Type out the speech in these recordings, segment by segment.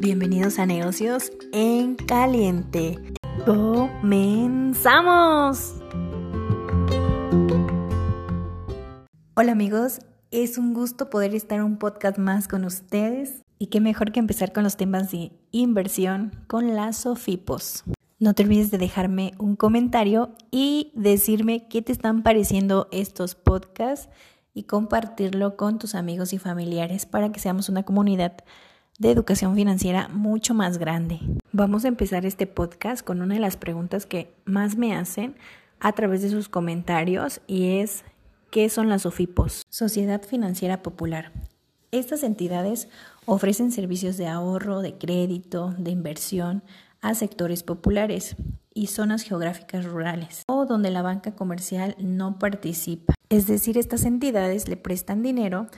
Bienvenidos a Negocios en Caliente. ¡Comenzamos! Hola amigos, es un gusto poder estar un podcast más con ustedes y qué mejor que empezar con los temas de inversión con las SOFIPOS. No te olvides de dejarme un comentario y decirme qué te están pareciendo estos podcasts y compartirlo con tus amigos y familiares para que seamos una comunidad de educación financiera mucho más grande. Vamos a empezar este podcast con una de las preguntas que más me hacen a través de sus comentarios y es ¿qué son las SOFIPOS? Sociedad Financiera Popular. Estas entidades ofrecen servicios de ahorro, de crédito, de inversión a sectores populares y zonas geográficas rurales o donde la banca comercial no participa. Es decir, estas entidades le prestan dinero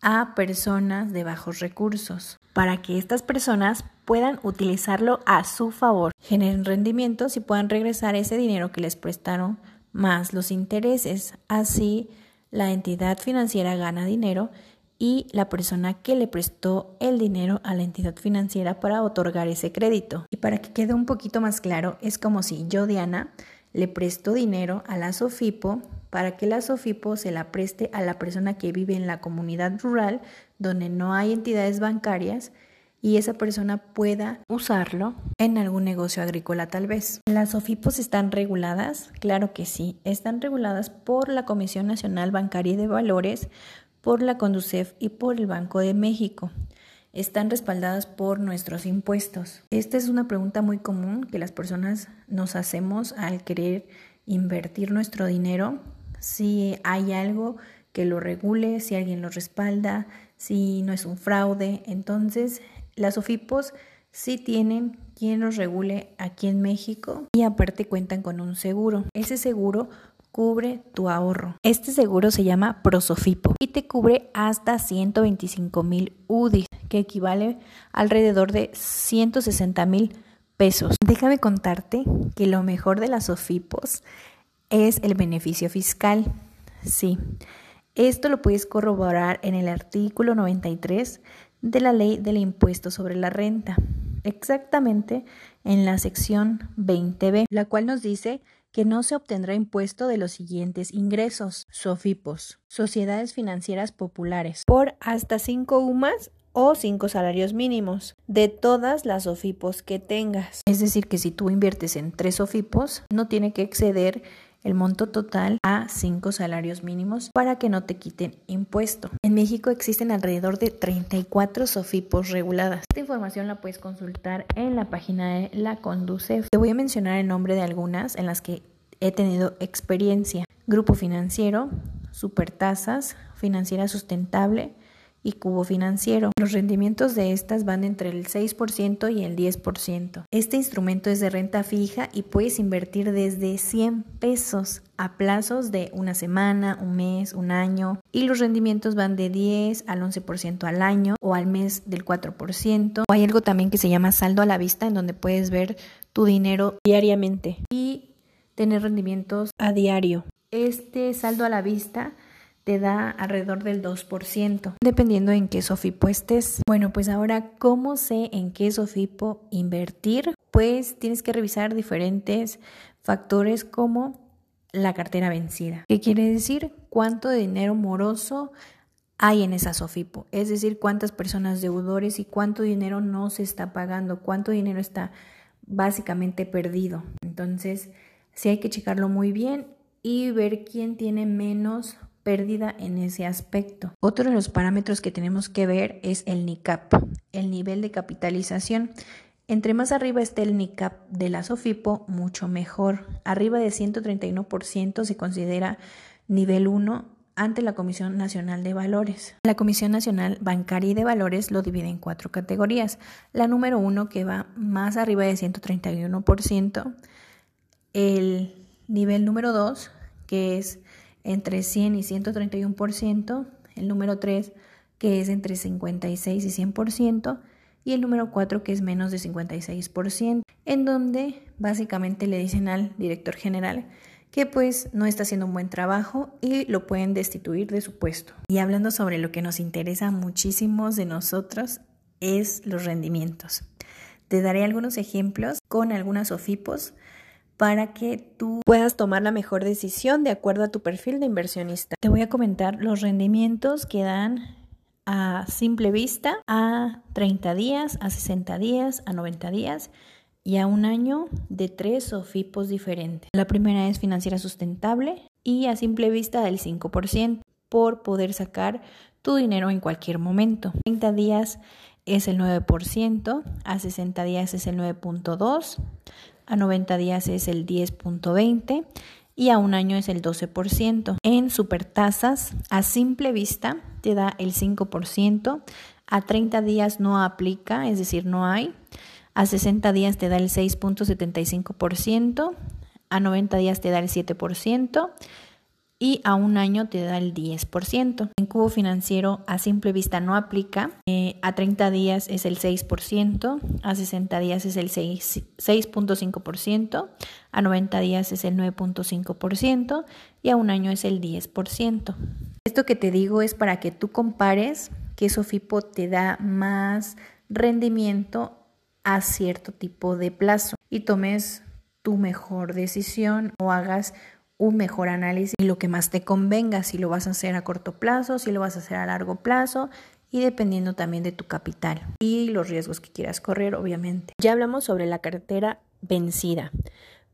a personas de bajos recursos para que estas personas puedan utilizarlo a su favor, generen rendimientos y puedan regresar ese dinero que les prestaron más los intereses. Así, la entidad financiera gana dinero y la persona que le prestó el dinero a la entidad financiera para otorgar ese crédito. Y para que quede un poquito más claro, es como si yo, Diana, le presto dinero a la Sofipo para que la Sofipo se la preste a la persona que vive en la comunidad rural donde no hay entidades bancarias y esa persona pueda usarlo en algún negocio agrícola tal vez. ¿Las SOFIPOS están reguladas? Claro que sí, están reguladas por la Comisión Nacional Bancaria y de Valores, por la Conducef y por el Banco de México. Están respaldadas por nuestros impuestos. Esta es una pregunta muy común que las personas nos hacemos al querer invertir nuestro dinero. Si hay algo que lo regule, si alguien lo respalda, si no es un fraude. Entonces, las OFIPOS sí tienen quien los regule aquí en México y aparte cuentan con un seguro. Ese seguro cubre tu ahorro. Este seguro se llama Prosofipo y te cubre hasta 125 mil UDI, que equivale alrededor de 160 mil pesos. Déjame contarte que lo mejor de las Sofipos es el beneficio fiscal. Sí, esto lo puedes corroborar en el artículo 93 de la ley del impuesto sobre la renta, exactamente en la sección 20b, la cual nos dice que no se obtendrá impuesto de los siguientes ingresos, SOFIPOS, sociedades financieras populares, por hasta 5 UMAS o 5 salarios mínimos de todas las SOFIPOS que tengas. Es decir, que si tú inviertes en 3 SOFIPOS, no tiene que exceder el monto total a 5 salarios mínimos para que no te quiten impuesto. En México existen alrededor de 34 SOFIPOS reguladas. Esta información la puedes consultar en la página de la Conducef. Te voy a mencionar el nombre de algunas en las que he tenido experiencia. Grupo Financiero, Supertasas, Financiera Sustentable, y cubo financiero. Los rendimientos de estas van entre el 6% y el 10%. Este instrumento es de renta fija y puedes invertir desde 100 pesos a plazos de una semana, un mes, un año y los rendimientos van de 10 al 11% al año o al mes del 4%. O hay algo también que se llama saldo a la vista en donde puedes ver tu dinero diariamente y tener rendimientos a diario. Este saldo a la vista te da alrededor del 2%, dependiendo en qué SOFIPO estés. Bueno, pues ahora, ¿cómo sé en qué SOFIPO invertir? Pues tienes que revisar diferentes factores como la cartera vencida. ¿Qué quiere decir? ¿Cuánto dinero moroso hay en esa SOFIPO? Es decir, cuántas personas deudores y cuánto dinero no se está pagando, cuánto dinero está básicamente perdido. Entonces, sí hay que checarlo muy bien y ver quién tiene menos pérdida en ese aspecto. Otro de los parámetros que tenemos que ver es el NICAP, el nivel de capitalización. Entre más arriba esté el NICAP de la SOFIPO, mucho mejor. Arriba de 131% se considera nivel 1 ante la Comisión Nacional de Valores. La Comisión Nacional Bancaria y de Valores lo divide en cuatro categorías. La número 1 que va más arriba de 131%, el nivel número 2 que es entre 100 y 131%, el número 3 que es entre 56 y 100% y el número 4 que es menos de 56%, en donde básicamente le dicen al director general que pues no está haciendo un buen trabajo y lo pueden destituir de su puesto. Y hablando sobre lo que nos interesa a muchísimos de nosotros, es los rendimientos. Te daré algunos ejemplos con algunas OFIPOS para que tú puedas tomar la mejor decisión de acuerdo a tu perfil de inversionista. Te voy a comentar los rendimientos que dan a simple vista a 30 días, a 60 días, a 90 días y a un año de tres OFIPOS diferentes. La primera es financiera sustentable y a simple vista del 5% por poder sacar tu dinero en cualquier momento. 30 días es el 9%, a 60 días es el 9.2%, a 90 días es el 10.20% y a un año es el 12%. En supertasas, a simple vista, te da el 5%, a 30 días no aplica, es decir, no hay, a 60 días te da el 6.75%, a 90 días te da el 7%, y a un año te da el 10%. En cubo financiero a simple vista no aplica, eh, a 30 días es el 6%, a 60 días es el 6.5%, a 90 días es el 9.5% y a un año es el 10%. Esto que te digo es para que tú compares que Sofipo te da más rendimiento a cierto tipo de plazo y tomes tu mejor decisión o hagas un mejor análisis y lo que más te convenga, si lo vas a hacer a corto plazo, si lo vas a hacer a largo plazo y dependiendo también de tu capital y los riesgos que quieras correr, obviamente. Ya hablamos sobre la cartera vencida.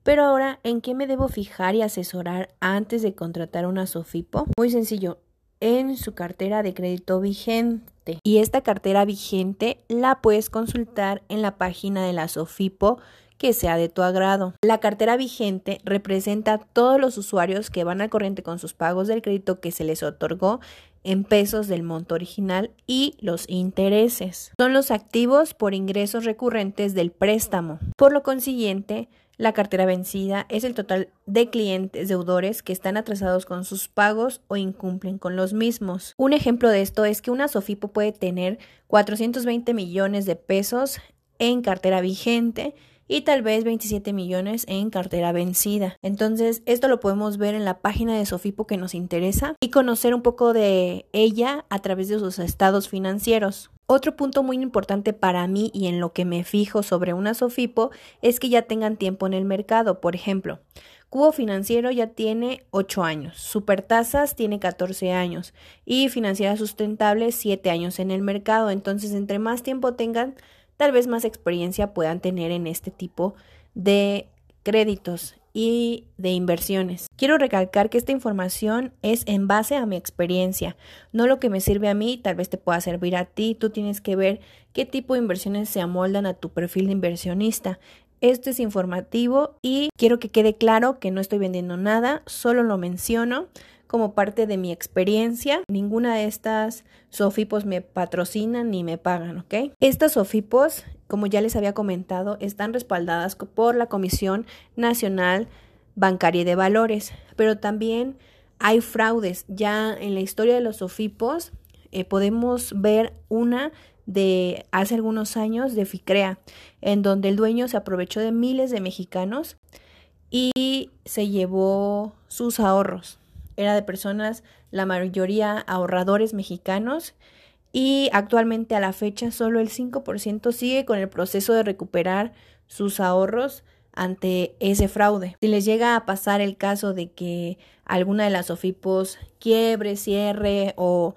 Pero ahora, ¿en qué me debo fijar y asesorar antes de contratar una Sofipo? Muy sencillo, en su cartera de crédito vigente. Y esta cartera vigente la puedes consultar en la página de la Sofipo que sea de tu agrado. La cartera vigente representa todos los usuarios que van al corriente con sus pagos del crédito que se les otorgó en pesos del monto original y los intereses. Son los activos por ingresos recurrentes del préstamo. Por lo consiguiente, la cartera vencida es el total de clientes deudores que están atrasados con sus pagos o incumplen con los mismos. Un ejemplo de esto es que una Sofipo puede tener 420 millones de pesos en cartera vigente y tal vez 27 millones en cartera vencida. Entonces, esto lo podemos ver en la página de Sofipo que nos interesa y conocer un poco de ella a través de sus estados financieros. Otro punto muy importante para mí y en lo que me fijo sobre una Sofipo es que ya tengan tiempo en el mercado. Por ejemplo, Cubo Financiero ya tiene 8 años, Supertasas tiene 14 años y Financiera Sustentable 7 años en el mercado. Entonces, entre más tiempo tengan, tal vez más experiencia puedan tener en este tipo de créditos y de inversiones. Quiero recalcar que esta información es en base a mi experiencia, no lo que me sirve a mí, tal vez te pueda servir a ti, tú tienes que ver qué tipo de inversiones se amoldan a tu perfil de inversionista. Esto es informativo y quiero que quede claro que no estoy vendiendo nada, solo lo menciono como parte de mi experiencia. Ninguna de estas Sofipos me patrocinan ni me pagan, ¿ok? Estas Sofipos, como ya les había comentado, están respaldadas por la Comisión Nacional Bancaria de Valores, pero también hay fraudes. Ya en la historia de los Sofipos eh, podemos ver una de hace algunos años de FICREA, en donde el dueño se aprovechó de miles de mexicanos y se llevó sus ahorros era de personas, la mayoría ahorradores mexicanos, y actualmente a la fecha solo el 5% sigue con el proceso de recuperar sus ahorros ante ese fraude. Si les llega a pasar el caso de que alguna de las OFIPOS quiebre, cierre o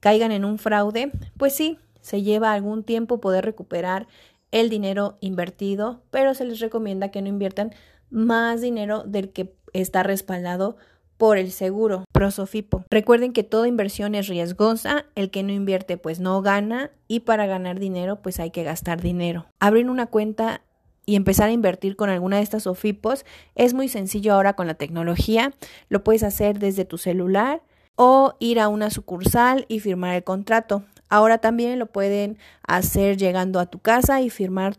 caigan en un fraude, pues sí, se lleva algún tiempo poder recuperar el dinero invertido, pero se les recomienda que no inviertan más dinero del que está respaldado por el seguro Prosofipo. Recuerden que toda inversión es riesgosa, el que no invierte pues no gana y para ganar dinero pues hay que gastar dinero. Abrir una cuenta y empezar a invertir con alguna de estas OFIPOS es muy sencillo ahora con la tecnología. Lo puedes hacer desde tu celular o ir a una sucursal y firmar el contrato. Ahora también lo pueden hacer llegando a tu casa y firmar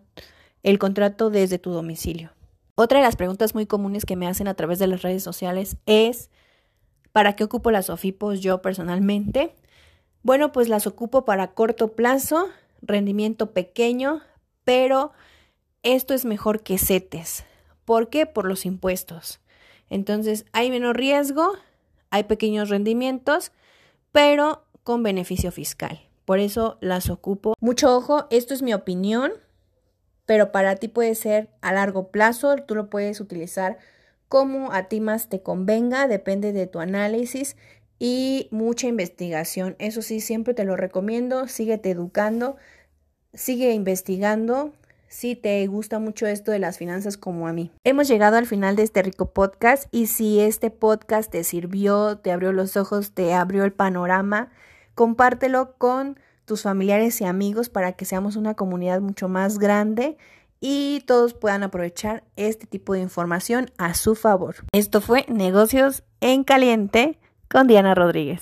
el contrato desde tu domicilio. Otra de las preguntas muy comunes que me hacen a través de las redes sociales es, ¿para qué ocupo las OFIPOS yo personalmente? Bueno, pues las ocupo para corto plazo, rendimiento pequeño, pero esto es mejor que CETES. ¿Por qué? Por los impuestos. Entonces, hay menos riesgo, hay pequeños rendimientos, pero con beneficio fiscal. Por eso las ocupo. Mucho ojo, esto es mi opinión, pero para ti puede ser a largo plazo, tú lo puedes utilizar como a ti más te convenga, depende de tu análisis y mucha investigación. Eso sí, siempre te lo recomiendo, síguete educando, sigue investigando, si te gusta mucho esto de las finanzas como a mí. Hemos llegado al final de este rico podcast y si este podcast te sirvió, te abrió los ojos, te abrió el panorama, compártelo con tus familiares y amigos para que seamos una comunidad mucho más grande y todos puedan aprovechar este tipo de información a su favor. Esto fue Negocios en Caliente con Diana Rodríguez.